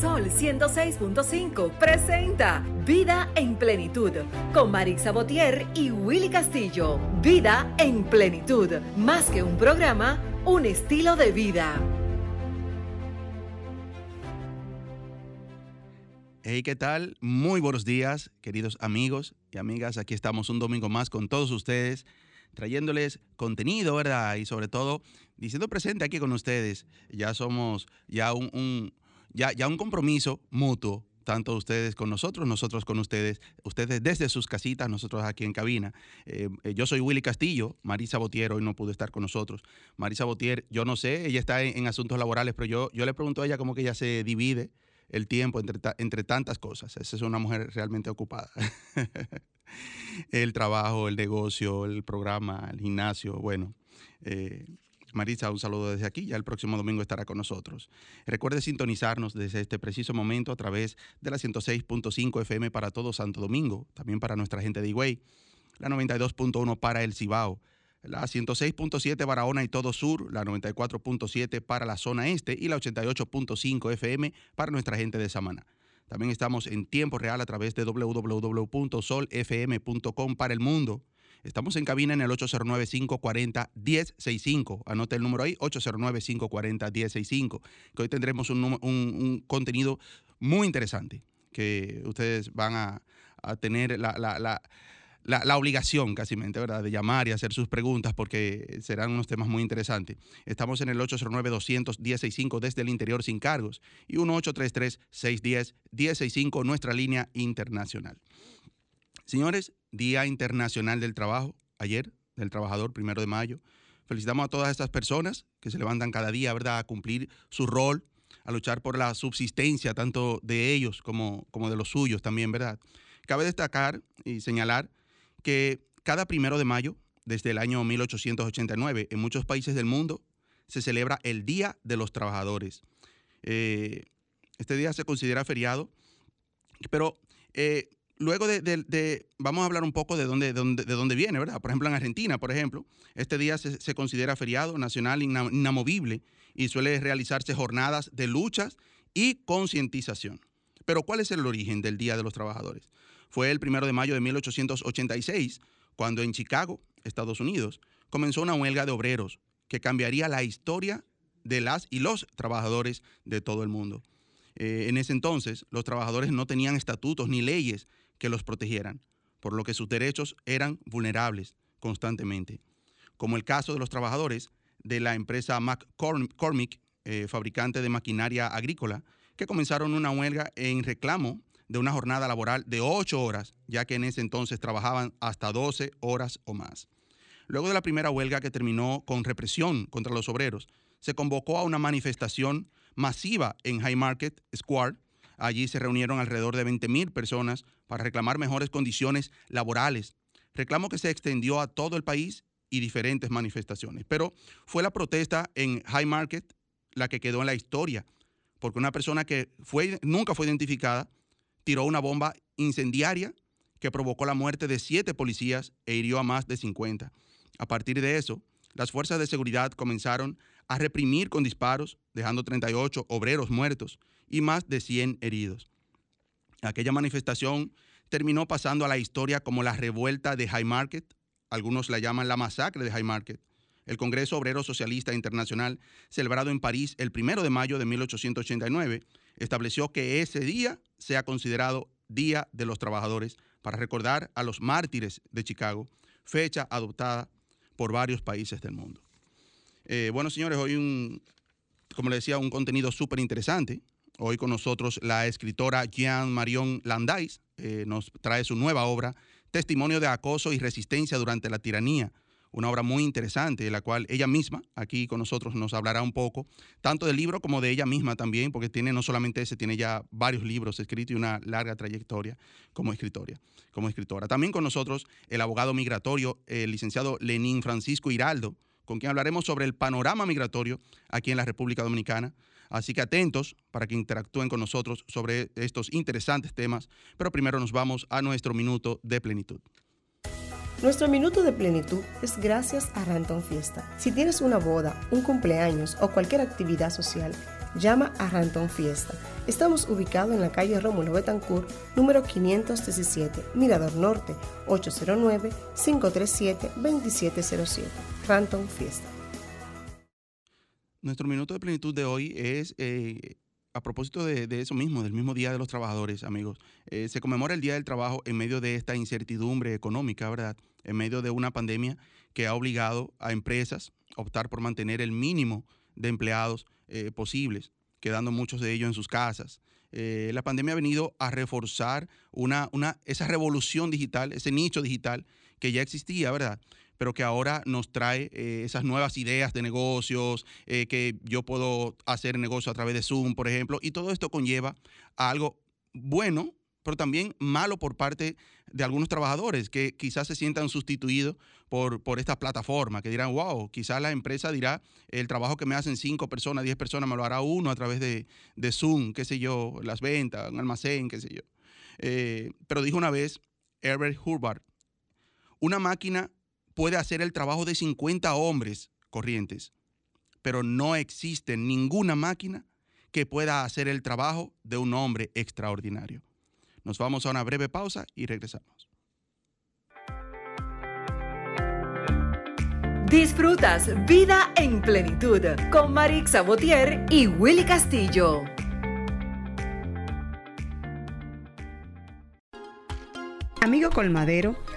Sol 106.5 presenta Vida en Plenitud con Marisa Botier y Willy Castillo. Vida en Plenitud, más que un programa, un estilo de vida. Hey, ¿qué tal? Muy buenos días, queridos amigos y amigas. Aquí estamos un domingo más con todos ustedes, trayéndoles contenido, ¿verdad? Y sobre todo, diciendo presente aquí con ustedes. Ya somos ya un, ya, ya un compromiso mutuo tanto ustedes con nosotros, nosotros con ustedes, ustedes desde sus casitas, nosotros aquí en cabina. Eh, eh, yo soy Willy Castillo, Marisa Botier hoy no pudo estar con nosotros. Marisa Botier, yo no sé, ella está en, asuntos laborales, pero yo, yo le pregunto a ella cómo que ella se divide el tiempo entre, entre tantas cosas. Esa es una mujer realmente ocupada. el trabajo, el negocio, el programa, el gimnasio, bueno. Eh, Marisa, un saludo desde aquí. Ya el próximo domingo estará con nosotros. Recuerde sintonizarnos desde este preciso momento a través de la 106.5 FM para todo Santo Domingo, también para nuestra gente de Higüey, la 92.1 para el Cibao, la 106.7 Barahona y todo sur, la 94.7 para la zona este y la 88.5 FM para nuestra gente de Samaná. También estamos en tiempo real a través de www.solfm.com para el mundo. Estamos en cabina en el 809-540-1065. Anote el número ahí, 809-540-1065, que hoy tendremos un, contenido muy interesante que ustedes van a, tener la la, obligación casi, ¿verdad?, de llamar y hacer sus preguntas porque serán unos temas muy interesantes. Estamos en el 809-200-1065 desde el interior sin cargos y 1833-610-1065, nuestra línea internacional. Señores, Día Internacional del Trabajo, ayer, del Trabajador, primero de mayo. Felicitamos a todas estas personas que se levantan cada día, ¿verdad?, a cumplir su rol, a luchar por la subsistencia tanto de ellos como, como de los suyos también, ¿verdad? Cabe destacar y señalar que cada primero de mayo, desde el año 1889, en muchos países del mundo, se celebra el Día de los Trabajadores. Eh, este día se considera feriado, pero eh, luego de, vamos a hablar un poco de dónde, de dónde, viene, ¿verdad? Por ejemplo, en Argentina, por ejemplo, este día se, considera feriado nacional inamovible y suele realizarse jornadas de luchas y concientización. Pero ¿cuál es el origen del Día de los Trabajadores? Fue el primero de mayo de 1886, cuando en Chicago, Estados Unidos, comenzó una huelga de obreros que cambiaría la historia de las y los trabajadores de todo el mundo. Eh, en ese entonces, los trabajadores no tenían estatutos ni leyes que los protegieran, por lo que sus derechos eran vulnerables constantemente. Como el caso de los trabajadores de la empresa McCormick, eh, fabricante de maquinaria agrícola, que comenzaron una huelga en reclamo de una jornada laboral de 8 horas, ya que en ese entonces trabajaban hasta 12 horas o más. Luego de la primera huelga que terminó con represión contra los obreros, se convocó a una manifestación masiva en High Market Square. Allí se reunieron alrededor de 20.000 personas para reclamar mejores condiciones laborales, reclamo que se extendió a todo el país y diferentes manifestaciones. Pero fue la protesta en High Market la que quedó en la historia, porque una persona que fue, nunca fue identificada tiró una bomba incendiaria que provocó la muerte de siete policías e hirió a más de 50. A partir de eso, las fuerzas de seguridad comenzaron a reprimir con disparos, dejando 38 obreros muertos y más de 100 heridos. Aquella manifestación terminó pasando a la historia como la revuelta de High Market, algunos la llaman la masacre de High Market. El Congreso Obrero Socialista Internacional, celebrado en París el 1 de mayo de 1889, estableció que ese día sea considerado Día de los Trabajadores para recordar a los mártires de Chicago, fecha adoptada por varios países del mundo. Eh, bueno, señores, hoy un, como les decía, un contenido súper interesante. Hoy con nosotros la escritora Jean Marion Landais eh, nos trae su nueva obra, Testimonio de acoso y resistencia durante la tiranía, una obra muy interesante, de la cual ella misma aquí con nosotros nos hablará un poco, tanto del libro como de ella misma también, porque tiene no solamente ese, tiene ya varios libros escritos y una larga trayectoria como escritora. Como escritora. También con nosotros el abogado migratorio, el licenciado Lenín Francisco Hiraldo, con quien hablaremos sobre el panorama migratorio aquí en la República Dominicana. Así que atentos para que interactúen con nosotros sobre estos interesantes temas, pero primero nos vamos a nuestro minuto de plenitud. Nuestro minuto de plenitud es gracias a Ranton Fiesta. Si tienes una boda, un cumpleaños o cualquier actividad social, llama a Ranton Fiesta. Estamos ubicados en la calle Rómulo Betancourt, número 517, Mirador Norte, 809-537-2707. Ranton Fiesta. Nuestro minuto de plenitud de hoy es eh, a propósito de, eso mismo, del mismo Día de los Trabajadores, amigos. Eh, se conmemora el Día del Trabajo en medio de esta incertidumbre económica, ¿verdad? En medio de una pandemia que ha obligado a empresas a optar por mantener el mínimo de empleados eh, posibles, quedando muchos de ellos en sus casas. la pandemia ha venido a reforzar una, esa revolución digital, ese nicho digital que ya existía, ¿verdad? Pero que ahora nos trae eh, esas nuevas ideas de negocios, eh, que yo puedo hacer negocio a través de Zoom, por ejemplo, y todo esto conlleva a algo bueno, pero también malo por parte de algunos trabajadores que quizás se sientan sustituidos por, por esta plataforma, que dirán, wow, quizás la empresa dirá, el trabajo que me hacen cinco personas, diez personas, me lo hará uno a través de, Zoom, qué sé yo, las ventas, un almacén, qué sé yo. Eh, pero dijo una vez Herbert Hubbard, una máquina puede hacer el trabajo de 50 hombres corrientes, pero no existe ninguna máquina que pueda hacer el trabajo de un hombre extraordinario. Nos vamos a una breve pausa y regresamos. Disfrutas Vida en Plenitud con Marix Sabotier y Willy Castillo. Amigo colmadero,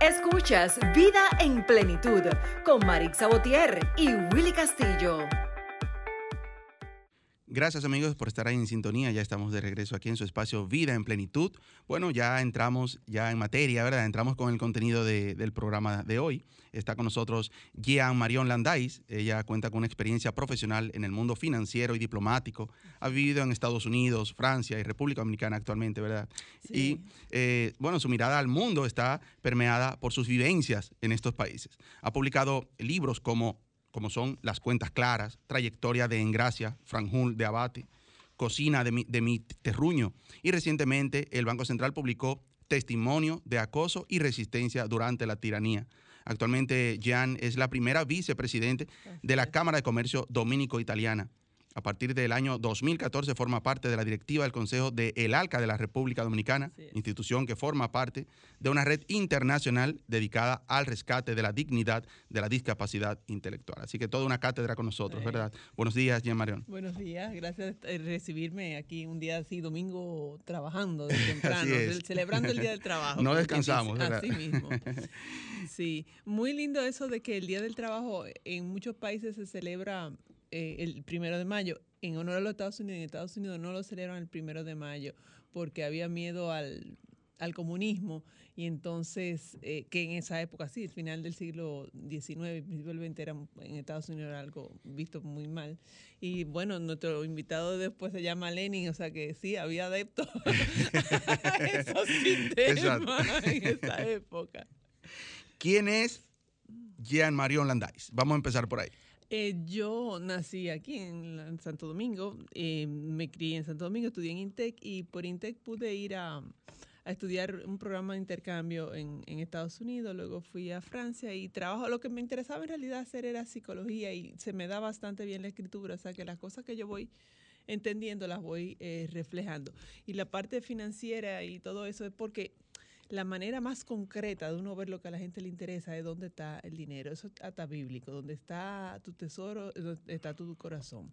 Escuchas Vida en Plenitud con Marix Sabotier y Willy Castillo. Gracias amigos por estar ahí en sintonía. Ya estamos de regreso aquí en su espacio Vida en Plenitud. Bueno, ya entramos ya en materia, ¿verdad? Entramos con el contenido del programa de hoy. Está con nosotros Jean Marion Landais. Ella cuenta con una experiencia profesional en el mundo financiero y diplomático. Ha vivido en Estados Unidos, Francia y República Dominicana actualmente, ¿verdad? Y eh, bueno, su mirada al mundo está permeada por sus vivencias en estos países. Ha publicado libros como como son las cuentas claras, trayectoria de Engracia, Franjul de Abate, Cocina de mi, de mi terruño. Y recientemente el Banco Central publicó Testimonio de acoso y resistencia durante la tiranía. Actualmente Jan es la primera vicepresidente de la Cámara de Comercio Dominico-Italiana. A partir del año 2014 forma parte de la directiva del Consejo de El ALCA de la República Dominicana, institución que forma parte de una red internacional dedicada al rescate de la dignidad de la discapacidad intelectual. Así que toda una cátedra con nosotros, ¿verdad? Buenos días, Jean Marion. Buenos días, gracias por recibirme aquí un día así, domingo, trabajando de temprano, celebrando el Día del Trabajo. No descansamos, ¿verdad? Así mismo. Sí, muy lindo eso de que el Día del Trabajo en muchos países se celebra eh, el primero de mayo en honor a los Estados Unidos. En Estados Unidos no lo celebran el primero de mayo porque había miedo al, comunismo y entonces eh, que en esa época sí, el final del siglo XIX, principio del XX era, en Estados Unidos era algo visto muy mal. Y bueno, nuestro invitado después se llama Lenin, o sea que sí, había adeptos a esos sistemas en esa época. ¿Quién es Jean Marion Landais? Vamos a empezar por ahí. Eh, yo nací aquí en, Santo Domingo, eh, me crié en Santo Domingo, estudié en INTEC y por INTEC pude ir a, estudiar un programa de intercambio en, Estados Unidos, luego fui a Francia y trabajo, lo que me interesaba en realidad hacer era psicología y se me da bastante bien la escritura, o sea que las cosas que yo voy entendiendo las voy eh, reflejando. Y la parte financiera y todo eso es porque la manera más concreta de uno ver lo que a la gente le interesa es dónde está el dinero. Eso es hasta bíblico, donde está tu tesoro, está tu corazón.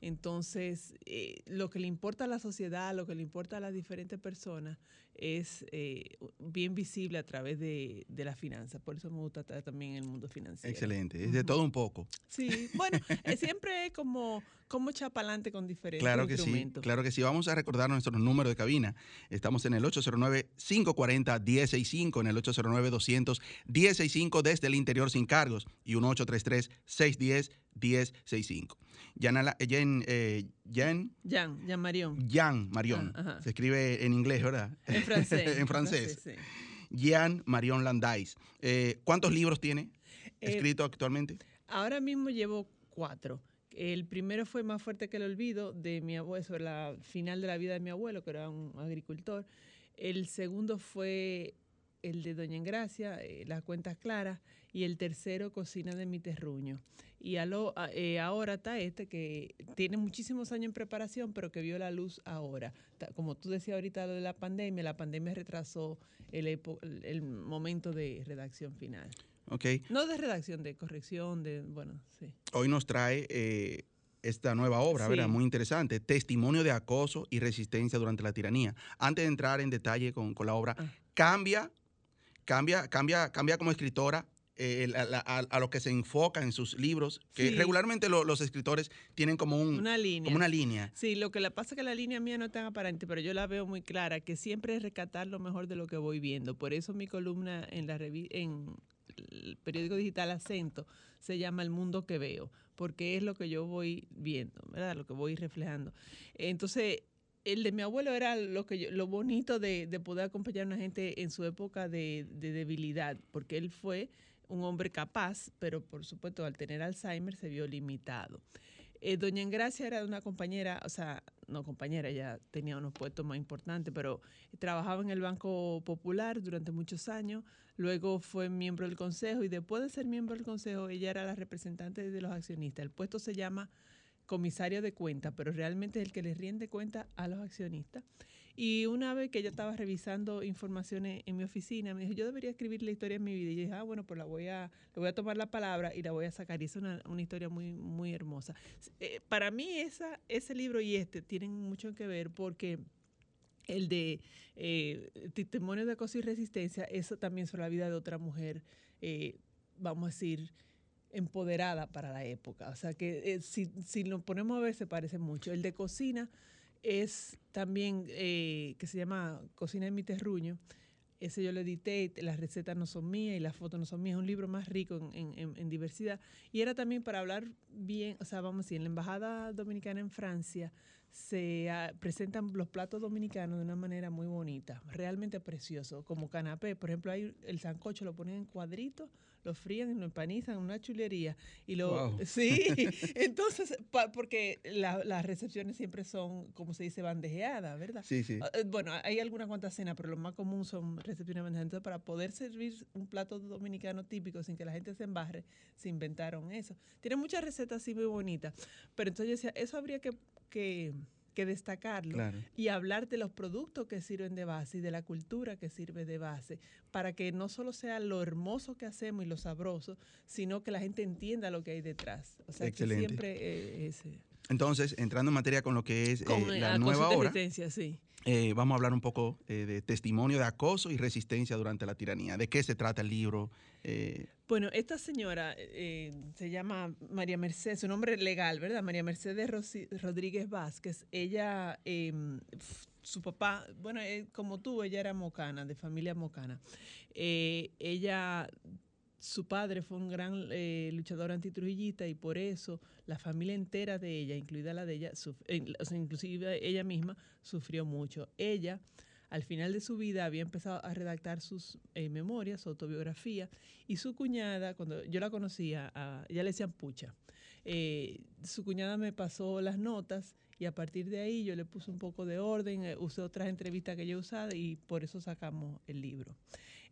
Entonces, eh, lo que le importa a la sociedad, lo que le importa a las diferentes personas, es eh, bien visible a través de, de la finanza. Por eso me gusta estar también en el mundo financiero. Excelente, es de todo un poco. Sí, bueno, eh, siempre es como, como echar para adelante con diferentes Claro que sí, instrumentos. claro que sí. Vamos a recordar nuestro número de cabina. Estamos en el 809-540-1065, en el 809-200-1065 desde el interior sin cargos y 1833-610-1065. Yana, Jen, eh, Jen, Jan, Jan Marión. Jan Marion. Ah. Se escribe en inglés, ¿verdad? En francés. en francés. sí. Jan Marion Landais. Eh, ¿Cuántos libros tiene Eh, escrito actualmente? Ahora mismo llevo cuatro. El primero fue Más fuerte que el olvido de mi abuelo, sobre la final de la vida de mi abuelo, que era un agricultor. El segundo fue el de Doña Engracia, eh, Las cuentas claras. Y el tercero, Cocina de mi terruño. Y a lo- a- eh, ahora está este que tiene muchísimos años en preparación, pero que vio la luz ahora. Como tú decías ahorita lo de la pandemia, la pandemia retrasó el, epo- el- el momento de redacción final. Ok. No de redacción, de corrección, de, bueno, sí. Hoy nos trae eh, esta nueva obra, ¿verdad? Muy interesante. Testimonio de acoso y resistencia durante la tiranía. Antes de entrar en detalle con, con la obra, Ah. cambia, cambia, cambia, cambia como escritora. Eh, la- la- a, a lo que se enfoca en sus libros, que Sí. regularmente lo- los escritores tienen como, un, Una línea. como una línea. Sí, lo que le pasa es que la línea mía no es tan aparente, pero yo la veo muy clara, que siempre es rescatar lo mejor de lo que voy viendo. Por eso mi columna en la en el periódico digital Acento se llama El mundo que veo, porque es lo que yo voy viendo, ¿verdad? Lo que voy reflejando. Entonces, el de mi abuelo era lo que yo- lo bonito de, de poder acompañar a una gente en su época de, de debilidad, porque él fue un hombre capaz, pero por supuesto al tener Alzheimer se vio limitado. Eh, Doña Engracia era una compañera, o sea, no compañera, ella tenía unos puestos más importantes, pero trabajaba en el Banco Popular durante muchos años, luego fue miembro del consejo y después de ser miembro del consejo ella era la representante de los accionistas. El puesto se llama comisario de cuenta, pero realmente es el que les rinde cuenta a los accionistas. Y una vez que ella estaba revisando informaciones en mi oficina, me dijo, yo debería escribir la historia de mi vida. Y yo dije, ah, bueno, pues la voy a, le voy a tomar la palabra y la voy a sacar. Y es una, una historia muy, muy hermosa. Eh, para mí esa, ese libro y este tienen mucho que ver porque el de eh, Testimonio de Acoso y Resistencia, eso también sobre la vida de otra mujer, eh, vamos a decir, empoderada para la época. O sea que eh, si, si lo ponemos a ver se parece mucho. El de cocina es también, eh, que se llama Cocina en mi terruño. Ese yo lo edité, las recetas no son mías y las fotos no son mías. Es un libro más rico en, en- en- diversidad. Y era también para hablar bien, o sea, vamos a decir, en la Embajada Dominicana en Francia se ah, presentan los platos dominicanos de una manera muy bonita, realmente precioso, como canapé. Por ejemplo, hay el sancocho, lo ponen en cuadritos, lo frían, lo empanizan, una chulería. Y lo, Wow. Sí, entonces, pa- porque la- las recepciones siempre son, como se dice, bandejeadas, ¿verdad? Sí, sí. Ah, eh, Bueno, hay algunas cuantas cenas, pero lo más común son recepciones bandejadas. Entonces, para poder servir un plato dominicano típico sin que la gente se embarre, se inventaron eso. Tiene muchas recetas así muy bonitas. Pero entonces yo decía, eso habría que, que, que destacarlo Claro. y hablar de los productos que sirven de base y de la cultura que sirve de base, para que no solo sea lo hermoso que hacemos y lo sabroso, sino que la gente entienda lo que hay detrás. O sea, Excelente. que siempre eh, es... Entonces, entrando en materia con lo que es eh, la nueva resistencia, sí. eh, vamos a hablar un poco eh, de testimonio de acoso y resistencia durante la tiranía. ¿De qué se trata el libro? Bueno, esta señora se llama María Mercedes, su nombre legal, ¿verdad? María Mercedes Rodríguez Vázquez. Ella, f- su papá, bueno, como tú, ella era mocana, de familia mocana. Ella, su padre fue un gran eh, luchador antitrujillista y por eso la familia entera de ella, incluida la de ella, eh, inclusive ella misma, sufrió mucho. Ella al final de su vida había empezado a redactar sus eh, memorias, su autobiografía, y su cuñada, cuando yo la conocía, a, ella le decían pucha, su cuñada me pasó las notas y a partir de ahí yo le puse un poco de orden, usé otras entrevistas que yo usaba y por eso sacamos el libro.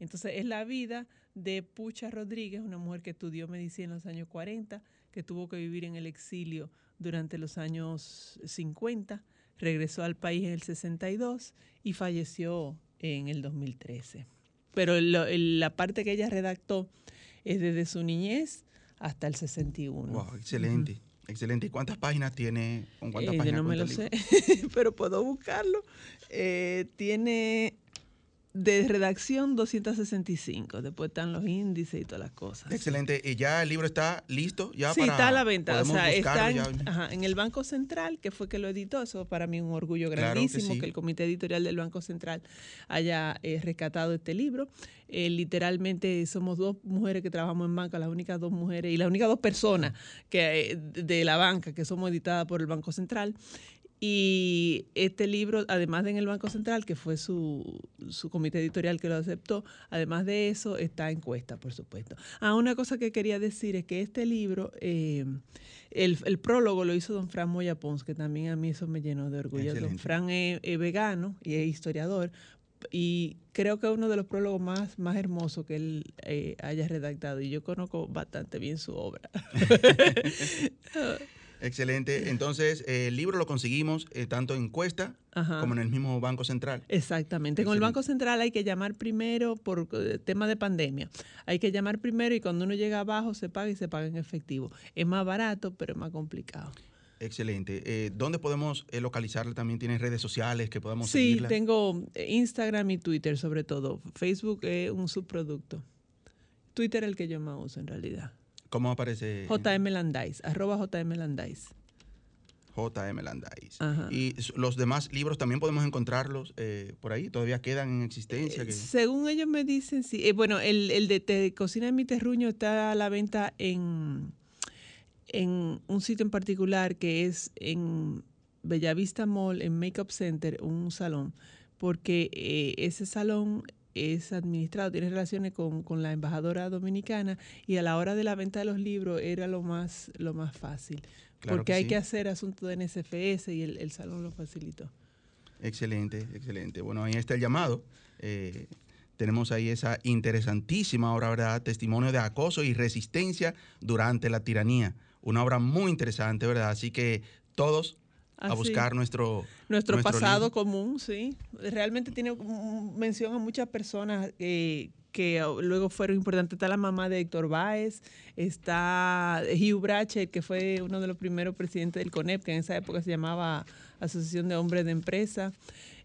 Entonces es la vida de Pucha Rodríguez, una mujer que estudió medicina en los años 40, que tuvo que vivir en el exilio durante los años 50, regresó al país en el 62 y falleció en el 2013. Pero lo- la parte que ella redactó es desde su niñez hasta el 61. wow, excelente. Excelente. ¿Y cuántas páginas tiene? ¿Con cuántas Eh, yo no me lo sé, pero puedo buscarlo. Eh, tiene de redacción 265. Después están los índices y todas las cosas. Excelente. ¿Y ya el libro está listo? Ya sí, para, está a la venta. O sea, está en, ajá, en el Banco Central, que fue que lo editó. Eso para mí es un orgullo Claro que grandísimo que, el comité editorial del Banco Central haya eh, rescatado este libro. Eh, literalmente somos dos mujeres que trabajamos en banca, las únicas dos mujeres y las únicas dos personas que, eh, de la banca que somos editadas por el Banco Central. Y este libro, además de en el Banco Central, que fue su, su comité editorial que lo aceptó, además de eso está encuesta, por supuesto. Ah, una cosa que quería decir es que este libro, eh, el, el prólogo lo hizo don Fran Moya Pons, que también a mí eso me llenó de orgullo. Don Excelente. Fran es, es vegano y es historiador, y creo que es uno de los prólogos más, más hermosos que él eh, haya redactado, y yo conozco bastante bien su obra. Excelente. Entonces, eh, el libro lo conseguimos eh, tanto en Cuesta Ajá. como en el mismo Banco Central. Exactamente. Con el Excelente. Banco Central hay que llamar primero por eh, tema de pandemia. Hay que llamar primero y cuando uno llega abajo se paga y se paga en efectivo. Es más barato, pero es más complicado. Excelente. Eh, ¿Dónde podemos localizarla? También tiene redes sociales que podamos Sí, seguirla. tengo Instagram y Twitter sobre todo. Facebook es un subproducto. Twitter es el que yo más uso en realidad. ¿Cómo aparece? JM Landais, arroba JM Landais. JM Landais. Ajá. Y los demás libros también podemos encontrarlos eh, por ahí. Todavía quedan en existencia. Eh, Según ellos me dicen, sí. Eh, bueno, el, el de Te Cocina en mi terruño está a la venta en, en un sitio en particular que es en Bellavista Mall, en Makeup Center, un salón, porque ese salón es administrado, tiene relaciones con, con la embajadora dominicana y a la hora de la venta de los libros era lo más, lo más fácil, Claro porque que hay sí. que hacer asunto de NSFS y el, el salón lo facilitó. Excelente, excelente. Bueno, ahí está el llamado. Eh, tenemos ahí esa interesantísima obra, ¿verdad? Testimonio de acoso y resistencia durante la tiranía. Una obra muy interesante, ¿verdad? Así que todos a buscar nuestro, Nuestro, pasado común, sí. Realmente tiene mención a muchas personas eh, que uh, luego fueron importantes. Está la mamá de Héctor Báez, está Hugh Brache, que fue uno de los primeros presidentes del CONEP, que en esa época se llamaba Asociación de Hombres de Empresa.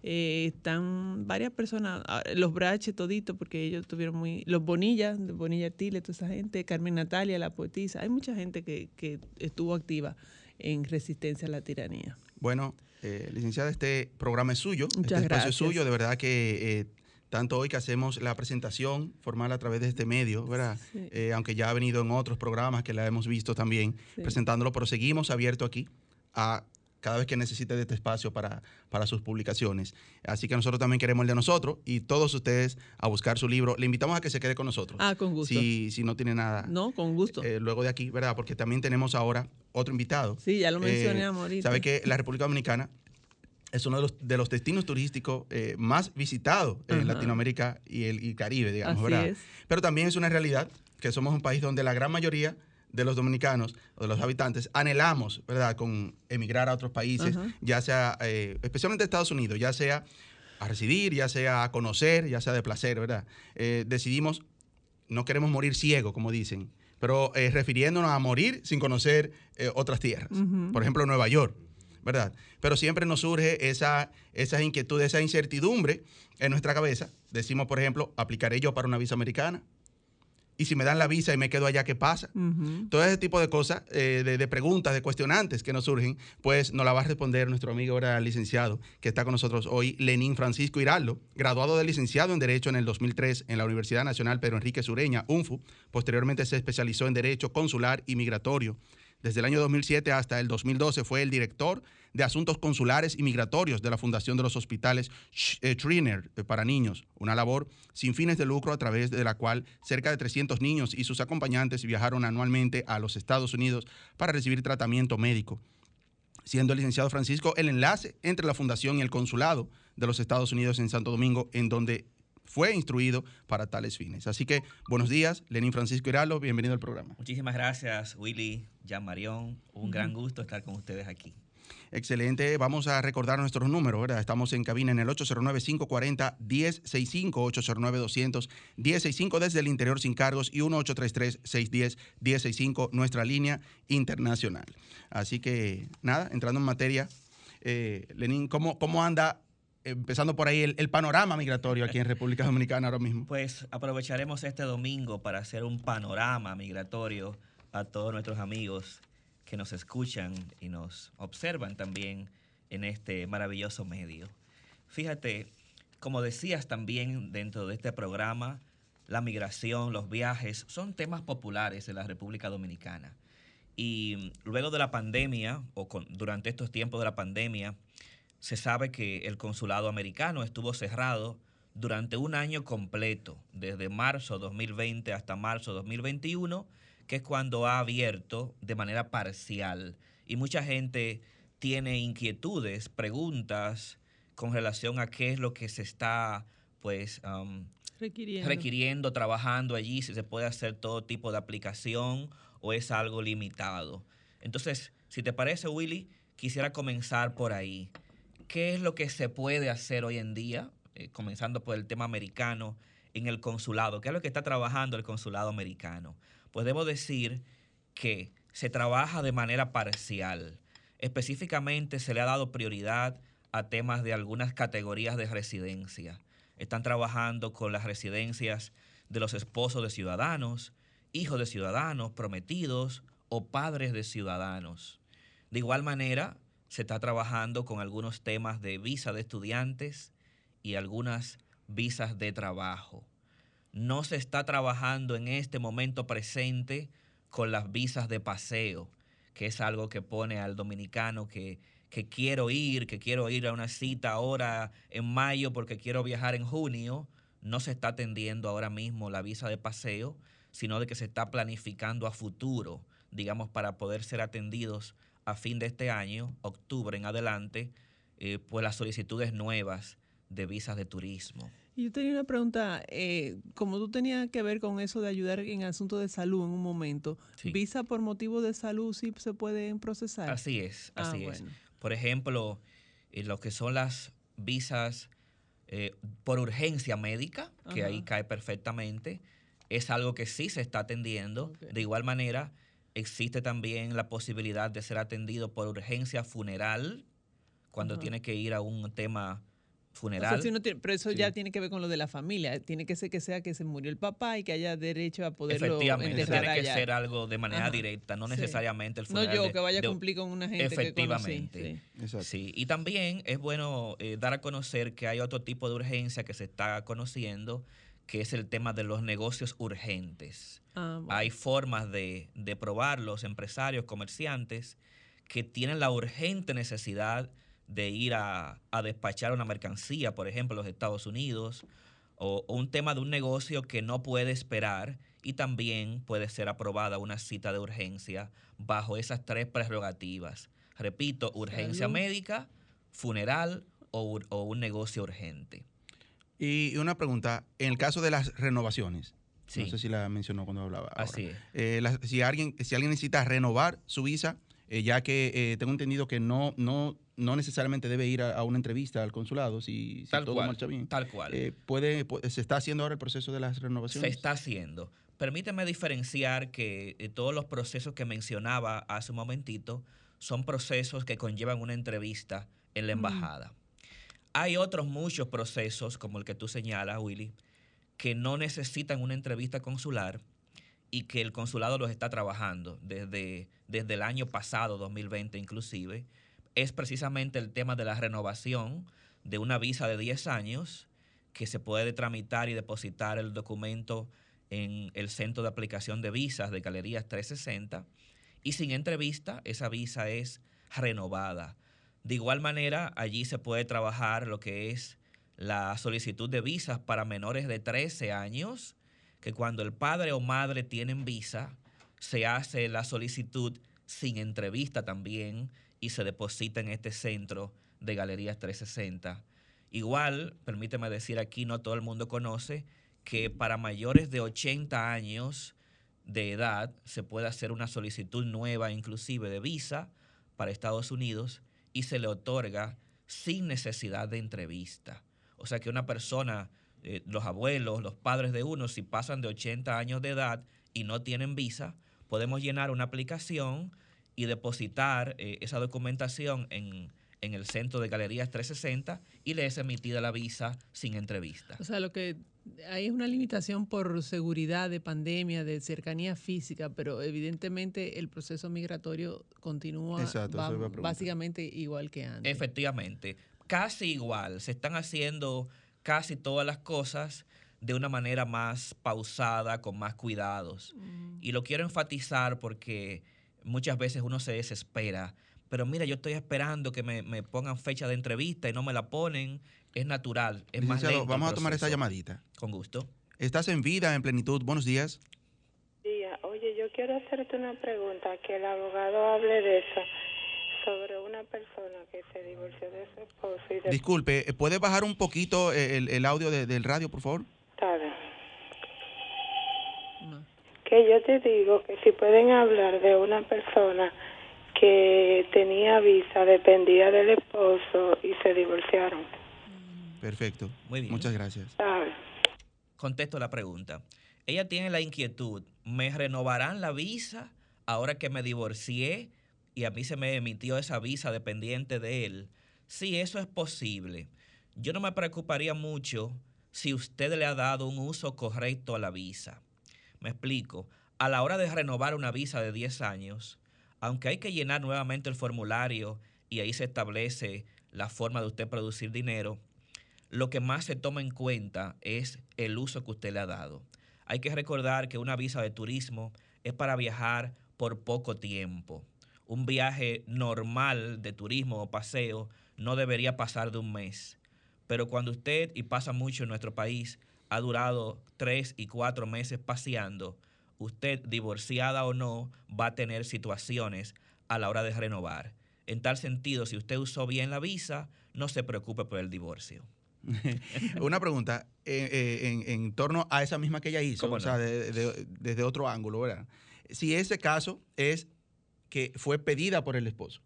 Eh, están varias personas, ah, los Brache todito, porque ellos tuvieron muy... Los Bonilla, Bonilla Artile, toda esa gente, Carmen Natalia, la poetisa. Hay mucha gente que, que estuvo activa en resistencia a la tiranía. Bueno, eh, licenciada, este programa es suyo, Muchas este espacio gracias. es suyo. De verdad que eh, tanto hoy que hacemos la presentación formal a través de este medio, ¿verdad? Sí. Eh, aunque ya ha venido en otros programas que la hemos visto también Sí. presentándolo, pero seguimos abiertos aquí a cada vez que necesite de este espacio para, para sus publicaciones. Así que nosotros también queremos el de nosotros y todos ustedes a buscar su libro. Le invitamos a que se quede con nosotros. Ah, con gusto. Si, si no tiene nada No, con gusto. eh, luego de aquí, ¿verdad? Porque también tenemos ahora otro invitado. sí, ya lo Eh, mencionamos ahorita. Sabe que la República Dominicana es uno de los, de los destinos turísticos eh, más visitados en. Latinoamérica y el y Caribe, digamos, Así ¿verdad? es. Pero también es una realidad que somos un país donde la gran mayoría de los dominicanos o de los habitantes anhelamos, ¿verdad?, con emigrar a otros países, ya sea, eh, especialmente Estados Unidos, ya sea a residir, ya sea a conocer, ya sea de placer, ¿verdad? Eh, decidimos, no queremos morir ciego, como dicen, pero eh, refiriéndonos a morir sin conocer eh, otras tierras. Por ejemplo, Nueva York, ¿verdad? Pero siempre nos surge esa, esa inquietud, esa incertidumbre en nuestra cabeza. Decimos, por ejemplo, ¿aplicaré yo para una visa americana? Y si me dan la visa y me quedo allá, ¿qué pasa? Todo ese tipo de cosas, eh, de, de preguntas, de cuestionantes que nos surgen, pues nos la va a responder nuestro amigo ahora licenciado que está con nosotros hoy, Lenín Francisco Hiraldo, graduado de licenciado en Derecho en el 2003 en la Universidad Nacional Pedro Enrique Sureña, UNFU. Posteriormente se especializó en Derecho Consular y Migratorio. Desde el año 2007 hasta el 2012 fue el director de Asuntos Consulares y Migratorios de la Fundación de los Hospitales Sch- eh, Triner eh, para Niños, una labor sin fines de lucro a través de la cual cerca de 300 niños y sus acompañantes viajaron anualmente a los Estados Unidos para recibir tratamiento médico siendo el licenciado Francisco el enlace entre la Fundación y el Consulado de los Estados Unidos en Santo Domingo, en donde fue instruido para tales fines. Así que buenos días, Lenín Francisco Hiralo, bienvenido al programa. Muchísimas gracias, Willy, Jan Marión. Un gran gusto estar con ustedes aquí. Excelente. Vamos a recordar nuestros números, ¿verdad? Estamos en cabina en el 809-540-1065, 809-200-1065 desde el interior sin cargos y 1-833-610-1065, nuestra línea internacional. Así que, nada, entrando en materia, eh, Lenín, ¿cómo, ¿cómo anda empezando por ahí, el, panorama migratorio aquí en República Dominicana ahora mismo? Pues aprovecharemos este domingo para hacer un panorama migratorio a todos nuestros amigos que nos escuchan y nos observan también en este maravilloso medio. Fíjate, como decías también dentro de este programa, la migración, los viajes, son temas populares en la República Dominicana. Y luego de la pandemia, o durante estos tiempos de la pandemia, se sabe que el consulado americano estuvo cerrado durante un año completo, desde marzo 2020 hasta marzo 2021, que es cuando ha abierto de manera parcial. Y mucha gente tiene inquietudes, preguntas con relación a qué es lo que se está pues um, requiriendo. requiriendo, trabajando allí, si se puede hacer todo tipo de aplicación o es algo limitado. Entonces, si te parece, Willy, quisiera comenzar por ahí qué es lo que se puede hacer hoy en día, eh, comenzando por el tema americano, en el consulado, qué es lo que está trabajando el consulado americano. Pues debo decir que se trabaja de manera parcial. Específicamente se le ha dado prioridad a temas de algunas categorías de residencia. Están trabajando con las residencias de los esposos de ciudadanos, hijos de ciudadanos, prometidos o padres de ciudadanos. De igual manera, se está trabajando con algunos temas de visa de estudiantes y algunas visas de trabajo. No se está trabajando en este momento presente con las visas de paseo, que es algo que pone al dominicano que, que quiero ir, que quiero ir a una cita ahora en mayo porque quiero viajar en junio. No se está atendiendo ahora mismo la visa de paseo, sino de que se está planificando a futuro, digamos, para poder ser atendidos a fin de este año, octubre en adelante, eh, pues las solicitudes nuevas de visas de turismo. Y yo tenía una pregunta, eh, como tú tenías que ver con eso de ayudar en asuntos de salud en un momento, ¿visa por motivo de salud sí se pueden procesar? Así es, ah, así es. Por ejemplo, eh, lo que son las visas por urgencia médica, que ahí cae perfectamente, es algo que sí se está atendiendo. De igual manera, Existe también la posibilidad de ser atendido por urgencia funeral cuando tiene que ir a un tema funeral. pero eso ya tiene que ver con lo de la familia. Tiene que ser que sea que se murió el papá y que haya derecho a poderlo Efectivamente, tiene que ser algo de manera directa, no necesariamente el funeral. No yo, que vaya a cumplir con una gente Efectivamente. Que sí. Y también es bueno eh, dar a conocer que hay otro tipo de urgencia que se está conociendo, que es el tema de los negocios urgentes. Ah, Hay formas de, probar los empresarios, comerciantes, que tienen la urgente necesidad de ir a, despachar una mercancía, por ejemplo, a los Estados Unidos, o, un tema de un negocio que no puede esperar y también puede ser aprobada una cita de urgencia bajo esas tres prerrogativas. Repito, urgencia médica, funeral o, o un negocio urgente. Y una pregunta, en el caso de las renovaciones, no sé si la mencionó cuando hablaba. Así es. Eh, si, alguien, si alguien necesita renovar su visa, eh, ya que eh, tengo entendido que no, no, no necesariamente debe ir a, una entrevista al consulado si, todo marcha bien. Tal cual. puede, ¿Se está haciendo ahora el proceso de las renovaciones? Se está haciendo. Permíteme diferenciar que todos los procesos que mencionaba hace un momentito son procesos que conllevan una entrevista en la embajada. Hay otros muchos procesos, como el que tú señalas, Willy, que no necesitan una entrevista consular y que el consulado los está trabajando desde, desde el año pasado, 2020 inclusive, es precisamente el tema de la renovación de una visa de 10 años que se puede tramitar y depositar el documento en el centro de aplicación de visas de Galerías 360 y sin entrevista esa visa es renovada. De igual manera, allí se puede trabajar lo que es la solicitud de visas para menores de 13 años, que cuando el padre o madre tienen visa, se hace la solicitud sin entrevista también y se deposita en este centro de Galerías 360. Igual, permíteme decir aquí, no todo el mundo conoce que para mayores de 80 años de edad se puede hacer una solicitud nueva inclusive de visa para Estados Unidos y se le otorga sin necesidad de entrevista. O sea que una persona, eh, los abuelos, los padres de uno, si pasan de 80 años de edad y no tienen visa, podemos llenar una aplicación y depositar eh, esa documentación en, en el centro de Galerías 360 y le es emitida la visa sin entrevista. O sea, lo que hay es una limitación por seguridad de pandemia, de cercanía física, pero evidentemente el proceso migratorio continúa Exacto, va- básicamente igual que antes. Efectivamente, casi igual, se están haciendo casi todas las cosas de una manera más pausada, con más cuidados. Y lo quiero enfatizar porque muchas veces uno se desespera. Pero mira, yo estoy esperando que me, me pongan fecha de entrevista y no me la ponen. Es natural, es más lento vamos a tomar esta llamadita. Con gusto. Estás en vida, en plenitud. Buenos días. Día. Oye, yo quiero hacerte una pregunta, que el abogado hable de eso, sobre una persona que se divorció de su esposo y de... Disculpe, ¿eh, ¿puede bajar un poquito el, el audio de- del radio, por favor? Está bien. No. Que yo te digo que si pueden hablar de una persona que tenía visa, dependía del esposo y se divorciaron, Perfecto. Muy bien. Muchas gracias. Contesto la pregunta. Ella tiene la inquietud, ¿me renovarán la visa ahora que me divorcié y a mí se me emitió esa visa dependiente de él? Sí, eso es posible. Yo no me preocuparía mucho si usted le ha dado un uso correcto a la visa. Me explico. A la hora de renovar una visa de 10 años, aunque hay que llenar nuevamente el formulario y ahí se establece la forma de usted producir dinero, lo que más se toma en cuenta es el uso que usted le ha dado. Hay que recordar que una visa de turismo es para viajar por poco tiempo. Un viaje normal de turismo o paseo no debería pasar de un mes. Pero cuando usted, y pasa mucho en nuestro país, ha durado tres y cuatro meses paseando, usted, divorciada o no, va a tener situaciones a la hora de renovar. En tal sentido, si usted usó bien la visa, no se preocupe por el divorcio. Una pregunta eh, eh, en, en torno a esa misma que ella hizo, ¿Cómo o sea, no? de- de- desde otro ángulo, ¿verdad? Si ese caso es que fue pedida por el esposo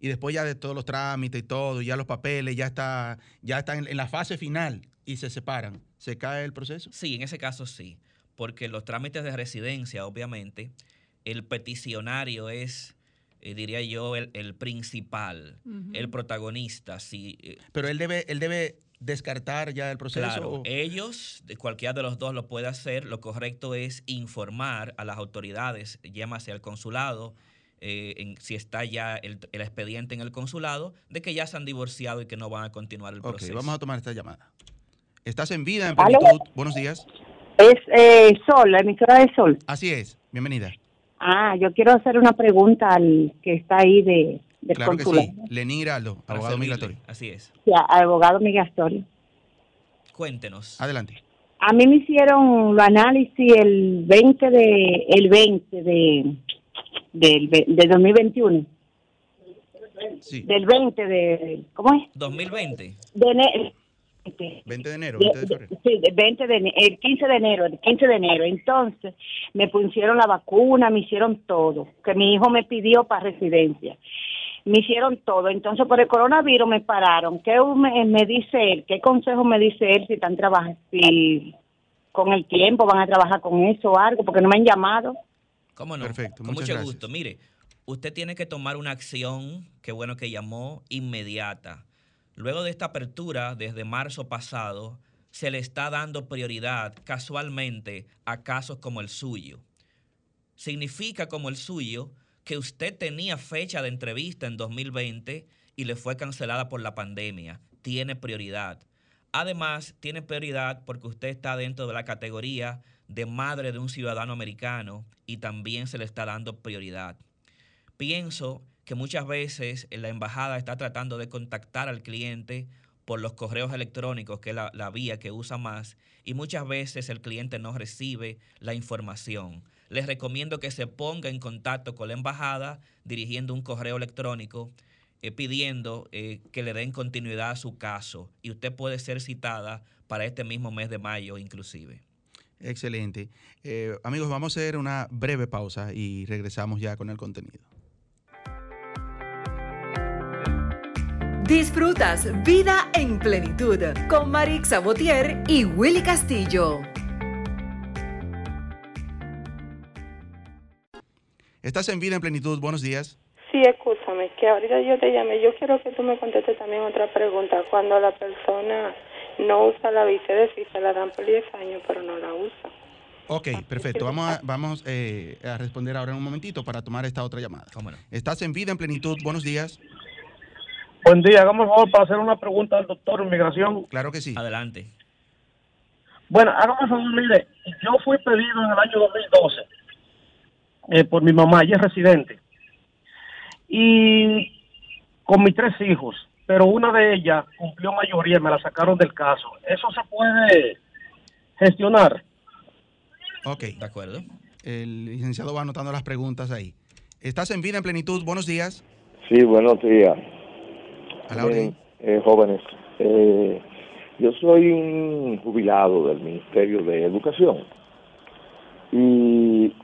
y después ya de todos los trámites y todo, ya los papeles, ya está, ya están en, en la fase final y se separan, ¿se cae el proceso? Sí, en ese caso sí, porque los trámites de residencia, obviamente, el peticionario es, eh, diría yo, el, el principal, el protagonista. Si, eh, Pero él debe, él debe descartar ya el proceso. Claro, o- ellos, de cualquiera de los dos lo puede hacer. Lo correcto es informar a las autoridades, llámase al consulado, eh, en- si está ya el, el expediente en el consulado, de que ya se han divorciado y que no van a continuar el proceso. vamos a tomar esta llamada. Estás en vida, en plenitud. Buenos días. Es eh, Sol, la emisora de Sol. Así es, bienvenida. Ah, yo quiero hacer una pregunta al que está ahí de, del Claro que sí. Lenín Giraldo, abogado migratorio. Así es. Sí, al abogado migratorio. Cuéntenos. Adelante. A mí me hicieron los análisis el 20 de el 20 de del de 2021, Sí. del 20 de ¿cómo es? 2020. De ene- este, 20 de enero, de- 20 de febrero. sí, del 20 de el 15 de enero, el 15 de enero. Entonces, me pusieron la vacuna, me hicieron todo, que mi hijo me pidió para residencia. Me hicieron todo. Entonces, por el coronavirus me pararon. ¿Qué me, me dice él? ¿Qué consejo me dice él si están trabajando, si con el tiempo van a trabajar con eso o algo? Porque no me han llamado. ¿Cómo no? Perfecto, Con muchas mucho gracias. gusto. Mire, usted tiene que tomar una acción, qué bueno que llamó, inmediata. Luego de esta apertura, desde marzo pasado, se le está dando prioridad casualmente a casos como el suyo. Significa como el suyo que usted tenía fecha de entrevista en 2020 y le fue cancelada por la pandemia. Tiene prioridad. Además, tiene prioridad porque usted está dentro de la categoría de madre de un ciudadano americano y también se le está dando prioridad. Pienso que muchas veces la embajada está tratando de contactar al cliente por los correos electrónicos, que es la, la vía que usa más, y muchas veces el cliente no recibe la información. Les recomiendo que se ponga en contacto con la embajada dirigiendo un correo electrónico eh, pidiendo eh, que le den continuidad a su caso y usted puede ser citada para este mismo mes de mayo inclusive. Excelente. Eh, amigos, vamos a hacer una breve pausa y regresamos ya con el contenido. Disfrutas Vida en Plenitud con Marix Sabotier y Willy Castillo. Estás en Vida en Plenitud. Buenos días. Sí, escúchame, que ahorita yo te llamé. Yo quiero que tú me contestes también otra pregunta. Cuando la persona no usa la visa, es decir, se la dan por 10 años, pero no la usa. Ok, perfecto. Vamos, a, vamos eh, a responder ahora en un momentito para tomar esta otra llamada. ¿Cómo no? Estás en Vida en Plenitud. Buenos días. Buen día, hagamos el favor para hacer una pregunta al doctor de inmigración. Claro que sí. Adelante. Bueno, hagamos el favor, mire, yo fui pedido en el año 2012 eh, por mi mamá, ella es residente, y con mis tres hijos, pero una de ellas cumplió mayoría y me la sacaron del caso. ¿Eso se puede gestionar? Ok. De acuerdo. El licenciado va anotando las preguntas ahí. Estás en Vida en Plenitud. Buenos días. Sí, buenos días. A la orden. Eh, eh, jóvenes, eh, yo soy un jubilado del Ministerio de Educación y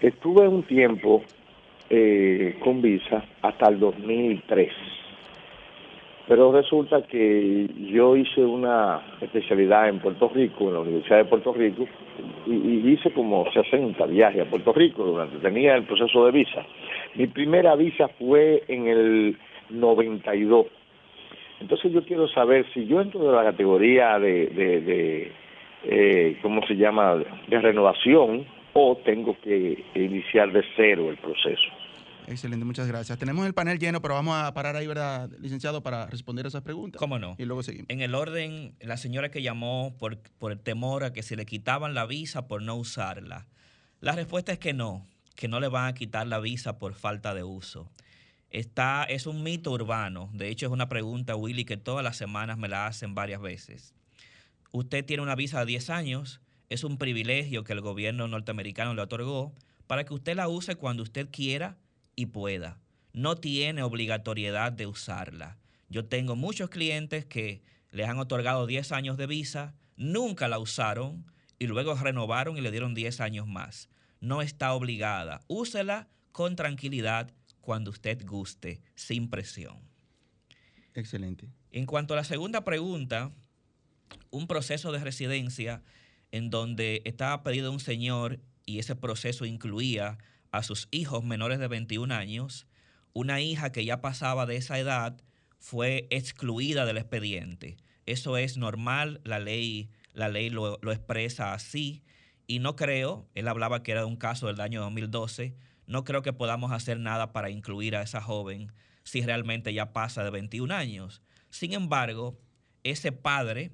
estuve un tiempo eh, con visa hasta el 2003. Pero resulta que yo hice una especialidad en Puerto Rico, en la Universidad de Puerto Rico, y, hice como 60 viajes a Puerto Rico durante tenía el proceso de visa. Mi primera visa fue en el 92. Entonces yo quiero saber si yo entro de la categoría de, de, de eh, ¿cómo se llama?, de renovación o tengo que iniciar de cero el proceso. Excelente, muchas gracias. Tenemos el panel lleno, pero vamos a parar ahí, ¿verdad, licenciado, para responder esas preguntas? ¿Cómo no? Y luego seguimos. En el orden, la señora que llamó por, por el temor a que se le quitaban la visa por no usarla. La respuesta es que no, que no le van a quitar la visa por falta de uso. Está, es un mito urbano. De hecho, es una pregunta, Willy, que todas las semanas me la hacen varias veces. Usted tiene una visa de 10 años, es un privilegio que el gobierno norteamericano le otorgó para que usted la use cuando usted quiera y pueda. No tiene obligatoriedad de usarla. Yo tengo muchos clientes que les han otorgado 10 años de visa, nunca la usaron y luego renovaron y le dieron 10 años más. No está obligada. Úsela con tranquilidad cuando usted guste, sin presión. Excelente. En cuanto a la segunda pregunta, un proceso de residencia en donde estaba pedido un señor y ese proceso incluía a sus hijos menores de 21 años, una hija que ya pasaba de esa edad fue excluida del expediente. Eso es normal, la ley, la ley lo, expresa así y no creo, él hablaba que era un caso del año 2012, no creo que podamos hacer nada para incluir a esa joven si realmente ya pasa de 21 años. Sin embargo, ese padre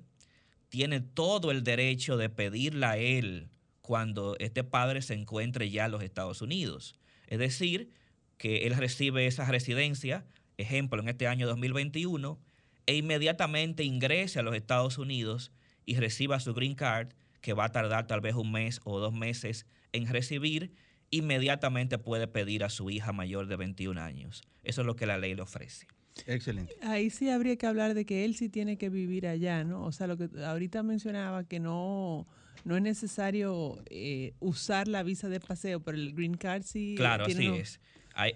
tiene todo el derecho de pedirla a él cuando este padre se encuentre ya en los Estados Unidos. Es decir, que él recibe esa residencia, ejemplo, en este año 2021, e inmediatamente ingrese a los Estados Unidos y reciba su green card, que va a tardar tal vez un mes o dos meses en recibir, inmediatamente puede pedir a su hija mayor de 21 años. Eso es lo que la ley le ofrece. Excelente. Ahí sí habría que hablar de que él sí tiene que vivir allá, ¿no? O sea, lo que ahorita mencionaba que no, no es necesario eh, usar la visa de paseo, pero el green card sí. Claro, tiene así uno- es.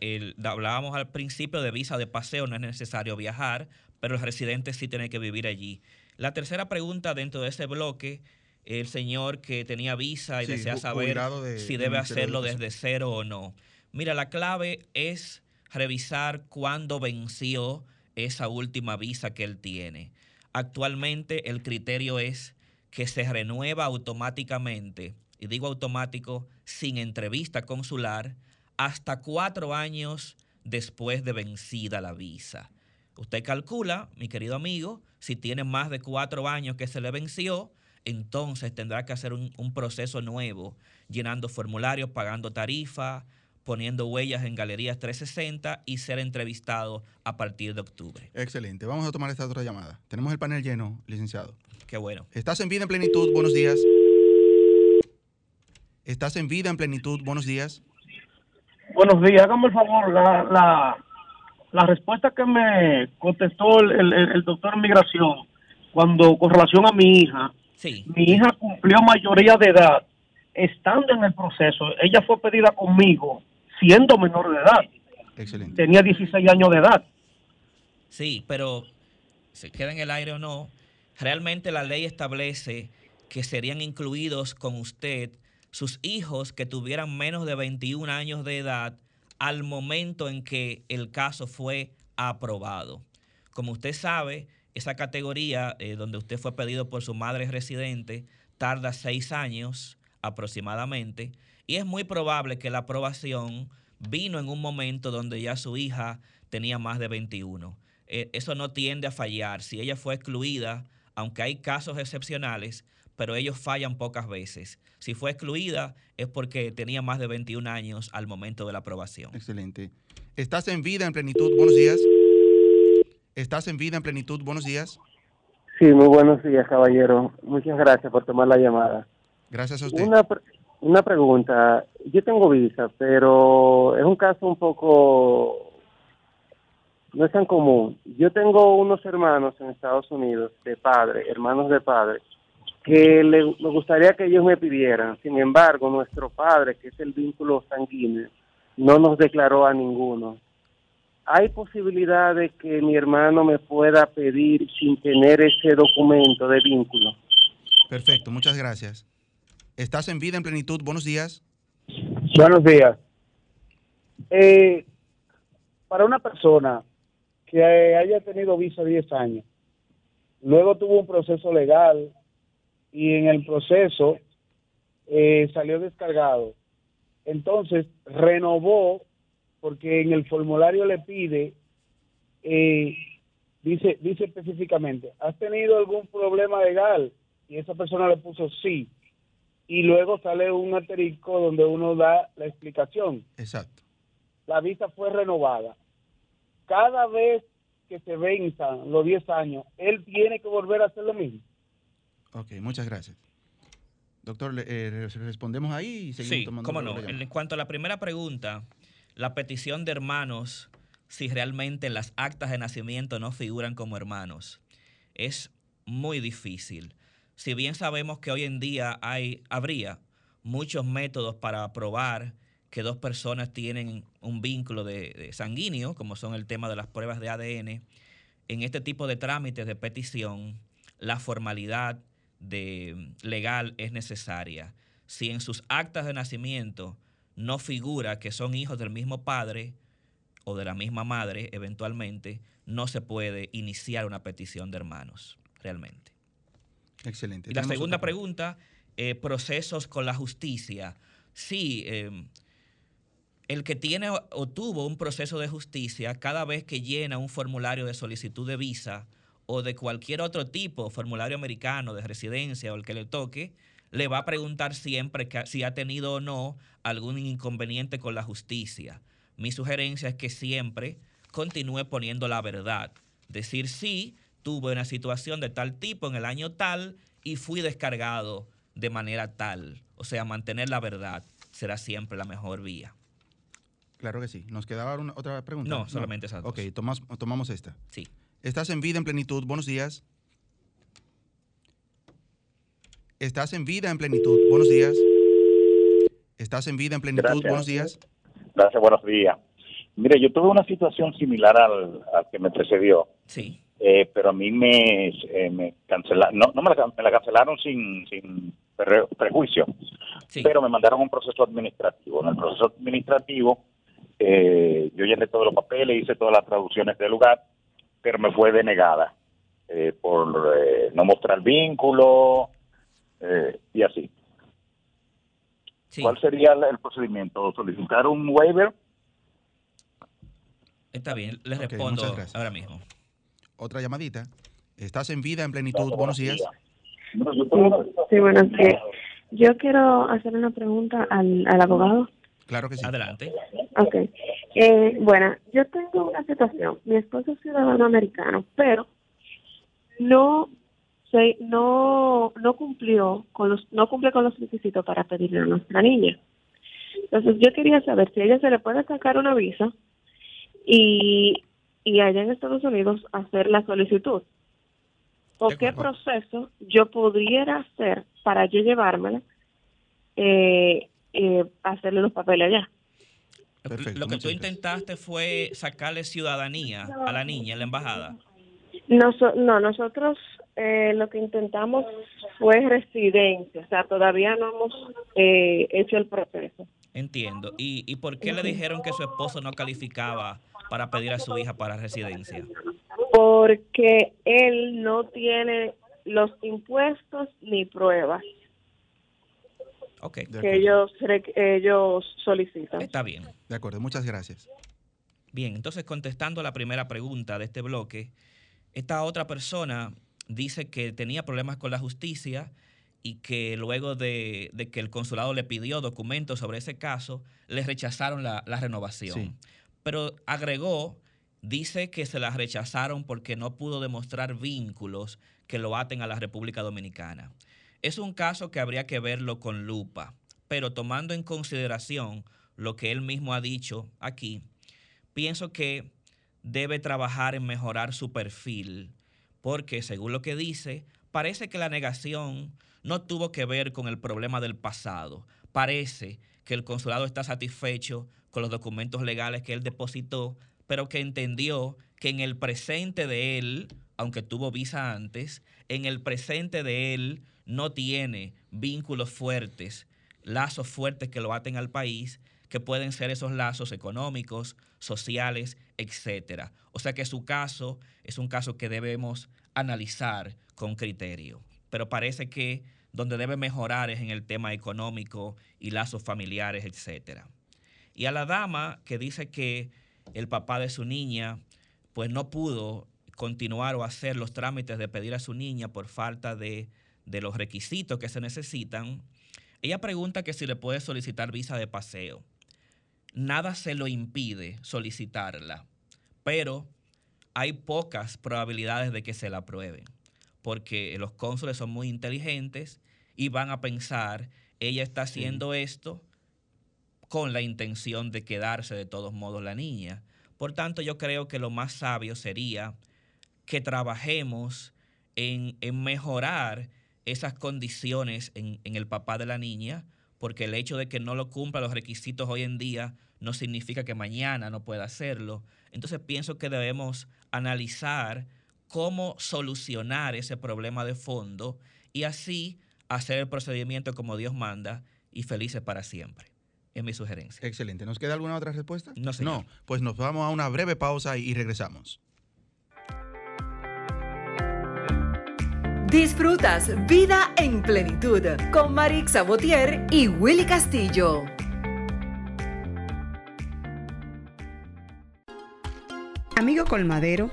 El- hablábamos al principio de visa de paseo, no es necesario viajar, pero el residente sí tiene que vivir allí. La tercera pregunta dentro de ese bloque, el señor que tenía visa y Sí, desea saber de- si debe hacerlo desde cero o no. Mira, la clave es revisar cuándo venció esa última visa que él tiene. Actualmente el criterio es que se renueva automáticamente, y digo automático, sin entrevista consular, hasta cuatro años después de vencida la visa. Usted calcula, mi querido amigo, si tiene más de cuatro años que se le venció, entonces tendrá que hacer un, proceso nuevo, llenando formularios, pagando tarifa, poniendo huellas en Galerías 360 y ser entrevistado a partir de octubre. Excelente. Vamos a tomar esta otra llamada. Tenemos el panel lleno, licenciado. Qué bueno. Estás en vida en plenitud. Buenos días. Estás en vida en plenitud. Buenos días. Buenos días, hágame el favor, la, la, la respuesta que me contestó el, el, el doctor en migración cuando con relación a mi hija, Sí. mi hija cumplió mayoría de edad, estando en el proceso, ella fue pedida conmigo siendo menor de edad, Excelente. tenía 16 años de edad. Sí, pero se queda en el aire o no, realmente la ley establece que serían incluidos con usted sus hijos que tuvieran menos de 21 años de edad al momento en que el caso fue aprobado. Como usted sabe, esa categoría eh, donde usted fue pedido por su madre residente tarda seis años aproximadamente y es muy probable que la aprobación vino en un momento donde ya su hija tenía más de 21. Eh, eso no tiende a fallar. Si ella fue excluida, aunque hay casos excepcionales, pero ellos fallan pocas veces. Si fue excluida es porque tenía más de 21 años al momento de la aprobación. Excelente. Estás en vida, en plenitud. Buenos días. Estás en vida, en plenitud. Buenos días. Sí, muy buenos días, caballero. Muchas gracias por tomar la llamada. Gracias a usted. Una, una pregunta. Yo tengo visa, pero es un caso un poco... No es tan común. Yo tengo unos hermanos en Estados Unidos de padre, hermanos de padre, que le, me gustaría que ellos me pidieran. Sin embargo, nuestro padre, que es el vínculo sanguíneo, no nos declaró a ninguno. ¿Hay posibilidad de que mi hermano me pueda pedir sin tener ese documento de vínculo? Perfecto, muchas gracias. Estás en vida en plenitud. Buenos días. Buenos días. Eh, para una persona que haya tenido visa 10 años, luego tuvo un proceso legal y en el proceso eh, salió descargado. Entonces renovó porque en el formulario le pide, eh, dice, dice específicamente, ¿has tenido algún problema legal? Y esa persona le puso sí. Y luego sale un asterisco donde uno da la explicación. Exacto. La visa fue renovada. Cada vez que se venzan los 10 años, él tiene que volver a hacer lo mismo. Ok, muchas gracias. Doctor, eh, respondemos ahí y seguimos sí, tomando cómo no. En cuanto a la primera pregunta, la petición de hermanos, si realmente las actas de nacimiento no figuran como hermanos, es muy difícil. Si bien sabemos que hoy en día hay, habría muchos métodos para probar que dos personas tienen un vínculo de, sanguíneo, como son el tema de las pruebas de ADN, en este tipo de trámites de petición, la formalidad de legal es necesaria. Si en sus actas de nacimiento no figura que son hijos del mismo padre o de la misma madre, eventualmente, no se puede iniciar una petición de hermanos, realmente. Excelente. Y la segunda pregunta, eh, procesos con la justicia. Sí, eh, el que tiene o, o tuvo un proceso de justicia, cada vez que llena un formulario de solicitud de visa o de cualquier otro tipo, formulario americano de residencia o el que le toque, le va a preguntar siempre que- si ha tenido o no algún inconveniente con la justicia. Mi sugerencia es que siempre continúe poniendo la verdad. Decir sí, tuve una situación de tal tipo en el año tal y fui descargado de manera tal. O sea, mantener la verdad será siempre la mejor vía. Claro que sí. ¿Nos quedaba una- otra pregunta? No, solamente esas dos. Ok, tomas- tomamos esta. Sí. Estás en vida en plenitud. Buenos días. Estás en vida en plenitud. Buenos días. Estás en vida en plenitud. Gracias. Buenos días. Gracias, buenos días. Mire, yo tuve una situación similar al, al que me precedió, Sí. Eh, pero a mí me, eh, me cancelaron, no, no me, la, me la cancelaron sin, sin pre- prejuicio, pero me mandaron un proceso administrativo. En el proceso administrativo eh, yo llené todos los papeles, hice todas las traducciones del lugar, pero me fue denegada eh, por eh, no mostrar vínculo eh, y así. ¿Cuál sería el, el procedimiento? ¿Solicitar un waiver? Está bien, les Ok, respondo ahora mismo. Otra llamadita. Estás en vida en plenitud. Buenos días. Sí, bueno, sí. Yo quiero hacer una pregunta al, al abogado. Claro que sí. Adelante. Ok. Eh, bueno, yo tengo una situación. Mi esposo es ciudadano americano, pero no se, no no cumplió con los no cumple con los requisitos para pedirle a nuestra niña. Entonces yo quería saber si a ella se le puede sacar una visa y y allá en Estados Unidos hacer la solicitud. ¿O qué proceso yo pudiera hacer para yo llevármela eh, eh, a hacerle los papeles allá? Perfecto, Lo que tú gracias. intentaste fue sacarle ciudadanía a la niña en la embajada. Noso- no, nosotros eh, lo que intentamos fue residencia, o sea, todavía no hemos eh, hecho el proceso. Entiendo. ¿Y, y por qué le dijeron que su esposo no calificaba para pedir a su hija para residencia? Porque él no tiene los impuestos ni pruebas Ok. que ellos, ellos solicitan. Está bien. De acuerdo, muchas gracias. Bien, entonces contestando a la primera pregunta de este bloque, esta otra persona dice que tenía problemas con la justicia y que luego de, de que el consulado le pidió documentos sobre ese caso, le rechazaron la, la renovación. Sí. Pero agregó, dice que se la rechazaron porque no pudo demostrar vínculos que lo aten a la República Dominicana. Es un caso que habría que verlo con lupa, pero tomando en consideración lo que él mismo ha dicho aquí, pienso que debe trabajar en mejorar su perfil, porque según lo que dice, parece que la negación no tuvo que ver con el problema del pasado. Parece que el consulado está satisfecho con los documentos legales que él depositó, pero que entendió que en el presente de él, aunque tuvo visa antes, en el presente de él no tiene vínculos fuertes, lazos fuertes que lo aten al país, que pueden ser esos lazos económicos, sociales, etcétera. O sea que su caso es un caso que debemos analizar con criterio. Pero parece que donde debe mejorar es en el tema económico y lazos familiares, etcétera. Y a la dama que dice que el papá de su niña pues no pudo continuar o hacer los trámites de pedir a su niña por falta de, de los requisitos que se necesitan, ella pregunta que si le puede solicitar visa de paseo. Nada se lo impide solicitarla, pero hay pocas probabilidades de que se la aprueben, porque los cónsules son muy inteligentes y van a pensar, ella está haciendo esto con la intención de quedarse de todos modos la niña. Por tanto, yo creo que lo más sabio sería que trabajemos en, mejorar esas condiciones en el papá de la niña, porque el hecho de que no lo cumpla los requisitos hoy en día no significa que mañana no pueda hacerlo. Entonces pienso que debemos analizar cómo solucionar ese problema de fondo y así hacer el procedimiento como Dios manda y felices para siempre. Es mi sugerencia. Excelente. ¿Nos queda alguna otra respuesta? No, señor. No, pues nos vamos a una breve pausa y, y regresamos. Disfrutas Vida en Plenitud con Marix Sabotier y Willy Castillo. Amigo colmadero,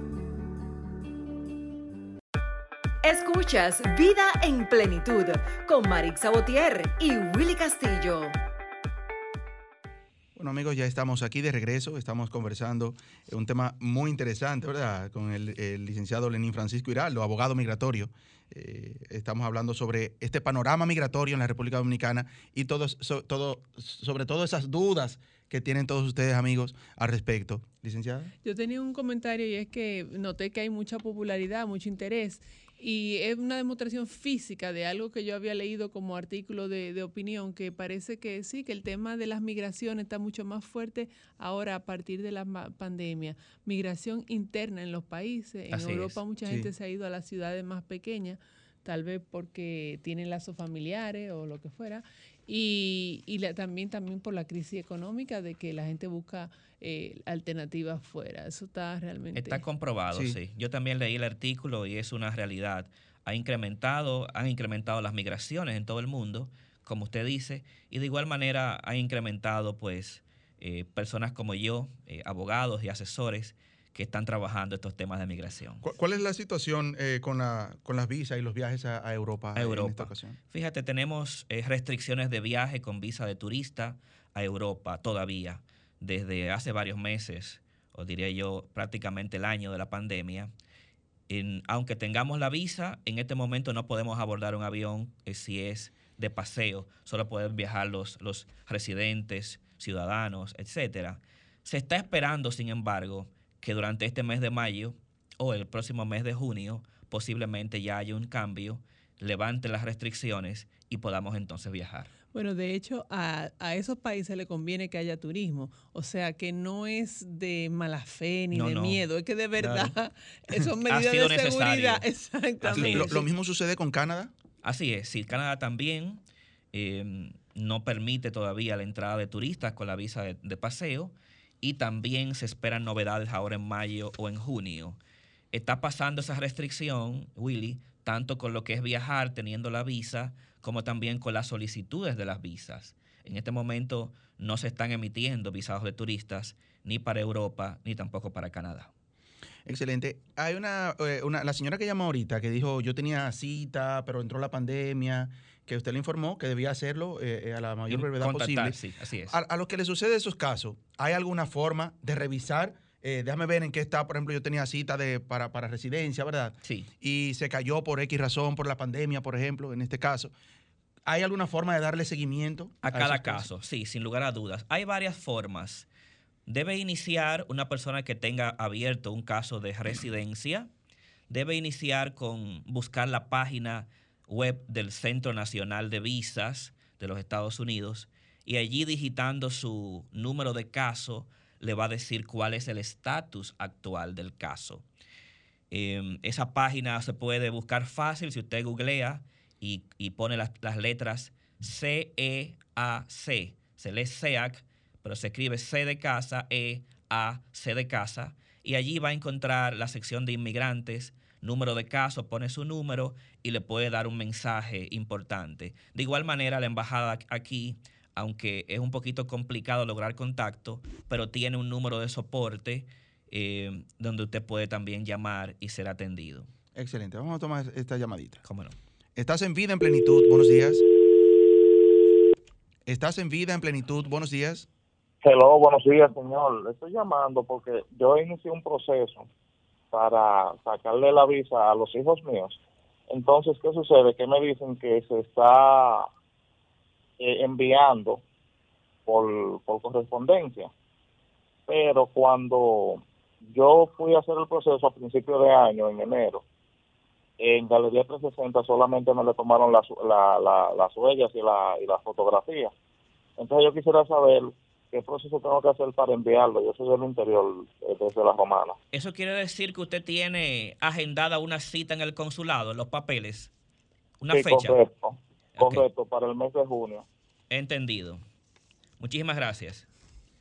Escuchas Vida en Plenitud con Marix Sabotier y Willy Castillo. Bueno amigos, ya estamos aquí de regreso, estamos conversando eh, un tema muy interesante, ¿verdad? Con el, el licenciado Lenín Francisco Hiraldo, abogado migratorio. Eh, estamos hablando sobre este panorama migratorio en la República Dominicana y todos, so- todo, sobre todo esas dudas que tienen todos ustedes amigos al respecto. Licenciada. Yo tenía un comentario y es que noté que hay mucha popularidad, mucho interés y es una demostración física de algo que yo había leído como artículo de, de opinión, que parece que sí, que el tema de las migraciones está mucho más fuerte ahora a partir de la pandemia. Migración interna en los países. En Así es, Europa mucha sí. gente se ha ido a las ciudades más pequeñas, tal vez porque tienen lazos familiares o lo que fuera. Y, y la- también, también por la crisis económica de que la gente busca eh, alternativas fuera. Eso está realmente... Está comprobado, Sí. sí. Yo también leí el artículo y es una realidad. Ha incrementado, han incrementado las migraciones en todo el mundo, como usted dice, y de igual manera ha incrementado, pues, eh, personas como yo, eh, abogados y asesores, que están trabajando estos temas de migración. ¿Cuál es la situación eh, con, la, con las visas y los viajes a, Europa, a Europa en esta ocasión? Fíjate, tenemos eh, restricciones de viaje con visa de turista a Europa todavía desde hace varios meses, o diría yo prácticamente el año de la pandemia. aunque tengamos la visa, en este momento no podemos abordar un avión eh, si es de paseo, solo pueden viajar los, los residentes, ciudadanos, etc. Se está esperando, sin embargo, que durante este mes de mayo o el próximo mes de junio posiblemente ya haya un cambio, levante las restricciones y podamos entonces viajar. Bueno, de hecho, a, esos países le conviene que haya turismo. O sea, que no es de mala fe ni de miedo, es que de verdad son medidas de seguridad. Exactamente. ¿Lo, ¿Lo, mismo sucede con Canadá? Así es, sí, Canadá también em, no permite todavía la entrada de turistas con la visa de, paseo y también se esperan novedades ahora en mayo o en junio. Está pasando esa restricción, Willy, tanto con lo que es viajar teniendo la visa, como también con las solicitudes de las visas. En este momento no se están emitiendo visados de turistas ni para Europa ni tampoco para Canadá. Excelente. Hay una, eh, una, la señora que llamó ahorita que dijo yo tenía cita, pero entró la pandemia, que usted le informó que debía hacerlo eh, eh, a la mayor brevedad posible. Sí, así es. A, a los que le sucede esos casos, ¿hay alguna forma de revisar? déjame ver en qué está, por ejemplo, yo tenía cita de, para, para residencia, ¿verdad? Sí. Y se cayó por X razón, por la pandemia, por ejemplo, en este caso. ¿Hay alguna forma de darle seguimiento? A, cada caso, sí, sin lugar a dudas. Hay varias formas debe iniciar una persona que tenga abierto un caso de residencia, debe iniciar con buscar la página web del Centro Nacional de Visas de los Estados Unidos y allí digitando su número de caso le va a decir cuál es el estatus actual del caso. Em, esa página se puede buscar fácil si usted googlea y, pone las, las letras C-E-A-C, se lee SEAC pero se escribe C de casa, E, A, C de casa, y allí va a encontrar la sección de inmigrantes, número de casos, pone su número y le puede dar un mensaje importante. De igual manera, la embajada aquí, aunque es un poquito complicado lograr contacto, pero tiene un número de soporte eh, donde usted puede también llamar y ser atendido. Excelente, vamos a tomar esta llamadita. ¿Cómo no? Estás en vida en plenitud, buenos días. Estás en vida en plenitud, buenos días. Hello, buenos días, señor. Le estoy llamando porque yo inicié un proceso para sacarle la visa a los hijos míos. Entonces, ¿qué sucede? Que me dicen que se está eh, enviando por, por correspondencia. Pero cuando yo fui a hacer el proceso a principio de año, en enero, en Galería 360 solamente me le tomaron las, las huellas y la, y la fotografía. Entonces yo quisiera saber ¿qué proceso tengo que hacer para enviarlo? Yo soy del interior, eh, desde la Romana. ¿Eso quiere decir que usted tiene agendada una cita en el consulado, en los papeles? ¿Una sí, fecha? Correcto, correcto, para el mes de junio. Entendido. Muchísimas gracias.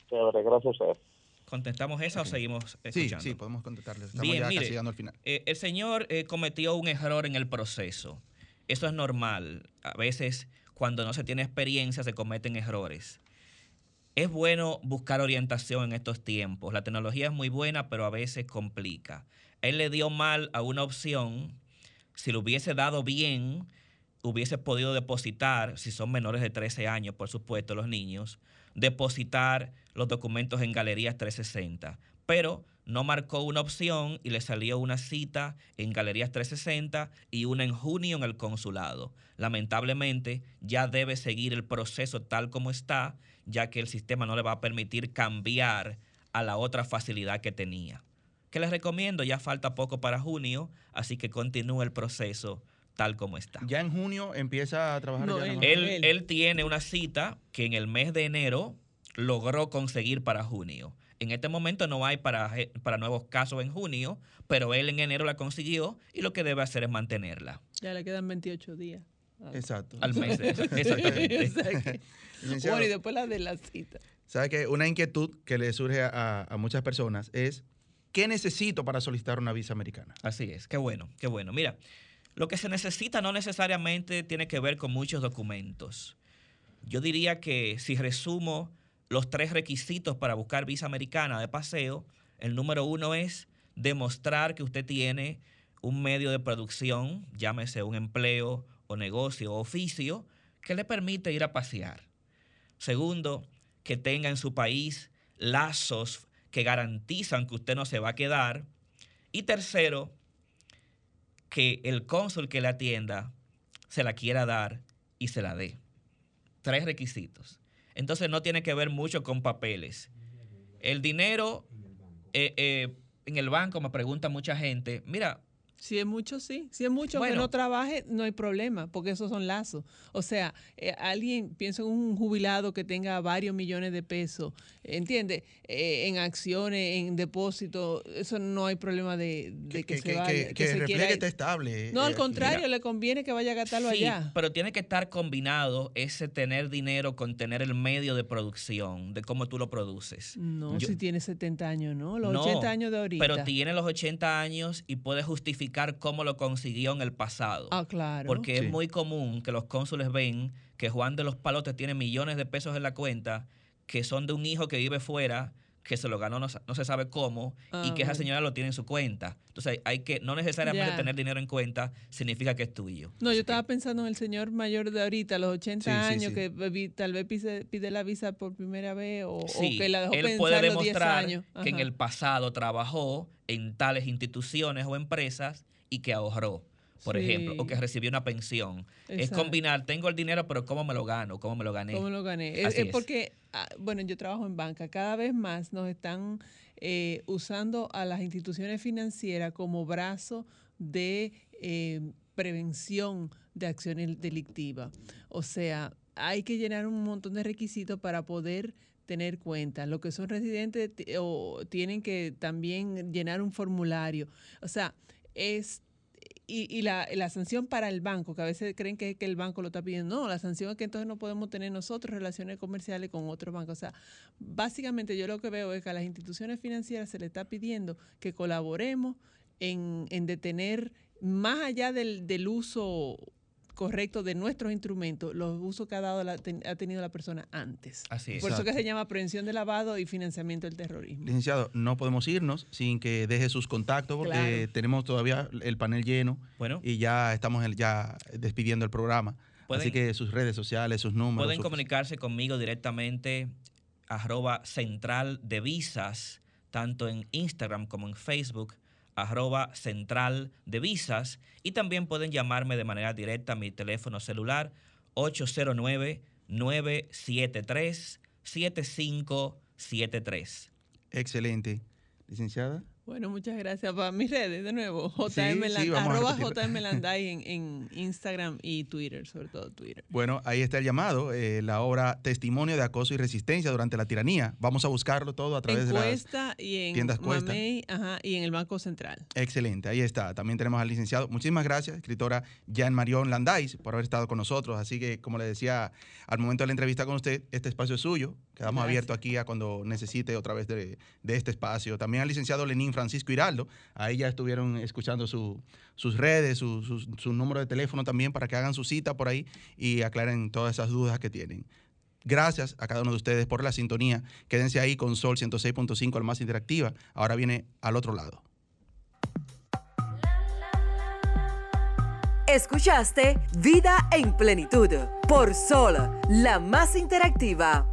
Chévere, gracias a usted. ¿Contestamos esa o seguimos escuchando? Sí, sí, podemos contestarle. Estamos Bien, ya casi al final. Eh, el señor eh, cometió un error en el proceso. Eso es normal. A veces, cuando no se tiene experiencia, se cometen errores es bueno buscar orientación en estos tiempos. La tecnología es muy buena, pero a veces complica. Él le dio mal a una opción. Si lo hubiese dado bien, hubiese podido depositar, si son menores de 13 años, por supuesto, los niños, depositar los documentos en Galerías 360. Pero no marcó una opción y le salió una cita en Galerías 360 y una en junio en el consulado. Lamentablemente, ya debe seguir el proceso tal como está ya que el sistema no le va a permitir cambiar a la otra facilidad que tenía. ¿Qué les recomiendo? Ya falta poco para junio, así que continúe el proceso tal como está. Ya en junio empieza a trabajar. él, él, tiene una cita que en el mes de enero logró conseguir para junio. En este momento no hay para, para nuevos casos en junio, pero él en enero la consiguió y lo que debe hacer es mantenerla. Ya le quedan 28 días. Exacto. Al mes. exactamente. bueno, y después la de la cita. ¿Sabe que Una inquietud que le surge a, muchas personas es, ¿qué necesito para solicitar una visa americana? Así es, qué bueno, qué bueno. Mira, lo que se necesita no necesariamente tiene que ver con muchos documentos. Yo diría que si resumo los tres requisitos para buscar visa americana de paseo, El número uno es demostrar que usted tiene un medio de producción, llámese un empleo o negocio o oficio, que le permite ir a pasear. Segundo, que tenga en su país lazos que garantizan que usted no se va a quedar. Y tercero, que el cónsul que le atienda se la quiera dar y se la dé. Tres requisitos. Entonces no tiene que ver mucho con papeles. El dinero eh, eh, en el banco, me pregunta mucha gente, mira, si es mucho, sí. Si es mucho que no trabaje, no hay problema, porque esos son lazos. O sea, eh, alguien, pienso en un jubilado que tenga varios millones de pesos, ¿entiende? Eh, en acciones, en depósitos, eso no hay problema de, que, se vaya. Que, refleje esté estable. No, al eh, contrario, le conviene que vaya a gastarlo sí, allá. pero tiene que estar combinado ese tener dinero con tener el medio de producción, de cómo tú lo produces. No, si tiene 70 años, ¿no? Los 80 años de ahorita. Pero tiene los 80 años y puede justificar cómo lo consiguió en el pasado. Ah, claro. Porque es muy común que los cónsules ven que Juan de los Palotes tiene millones de pesos en la cuenta que son de un hijo que vive fuera que se lo ganó no, se sabe cómo y que esa señora lo tiene en su cuenta. Entonces hay que, no necesariamente tener dinero en cuenta significa que es tuyo. No, yo estaba pensando en el señor mayor de ahorita, los 80 años, que tal vez pide, la visa por primera vez o, que la dejó él puede demostrar que en el pasado trabajó en tales instituciones o empresas y que ahorró por ejemplo, o que recibió una pensión. Es combinar, tengo el dinero, pero ¿cómo me lo gano? ¿Cómo me lo gané? ¿Cómo lo gané? es, porque, ah, bueno, yo trabajo en banca, cada vez más nos están eh, usando a las instituciones financieras como brazo de eh, prevención de acciones delictivas. O sea, hay que llenar un montón de requisitos para poder tener cuenta. Los que son residentes o tienen que también llenar un formulario. O sea, es y, la, sanción para el banco, que a veces creen que, que, el banco lo está pidiendo. No, la sanción es que entonces no podemos tener nosotros relaciones comerciales con otros bancos. O sea, básicamente yo lo que veo es que a las instituciones financieras se le está pidiendo que colaboremos en, en detener, más allá del, del uso correcto de nuestros instrumentos, los usos que ha, dado la, ha tenido la persona antes. Así es. Por eso que se llama prevención de lavado y financiamiento del terrorismo. Licenciado, no podemos irnos sin que deje sus contactos porque tenemos todavía el panel lleno bueno. y ya estamos ya despidiendo el programa. Así que sus redes sociales, sus números. Pueden comunicarse conmigo directamente arroba central de visas, tanto en Instagram como en Facebook arroba central de visas y también pueden llamarme de manera directa a mi teléfono celular 809-973-7573. Excelente. Licenciada. Bueno, muchas gracias. Para mis redes, de nuevo, JM arroba JM en, en, Instagram y Twitter, sobre todo Twitter. Bueno, ahí está el llamado, eh, la obra Testimonio de Acoso y Resistencia durante la Tiranía. Vamos a buscarlo todo a través de las y en tiendas Cuesta. y en el Banco Central. Excelente, ahí está. También tenemos al licenciado. Muchísimas gracias, escritora Jan Marion Landais, por haber estado con nosotros. Así que, como le decía al momento de la entrevista con usted, este espacio es suyo. Quedamos abiertos aquí a cuando necesite otra vez de, de este espacio. También al licenciado Lenín Francisco Hiraldo. Ahí ya estuvieron escuchando sus redes, su, número de teléfono también para que hagan su cita por ahí y aclaren todas esas dudas que tienen. Gracias a cada uno de ustedes por la sintonía. Quédense ahí con Sol 106.5, al más interactiva. Ahora viene al otro lado. Escuchaste Vida en Plenitud por Sol, la más interactiva.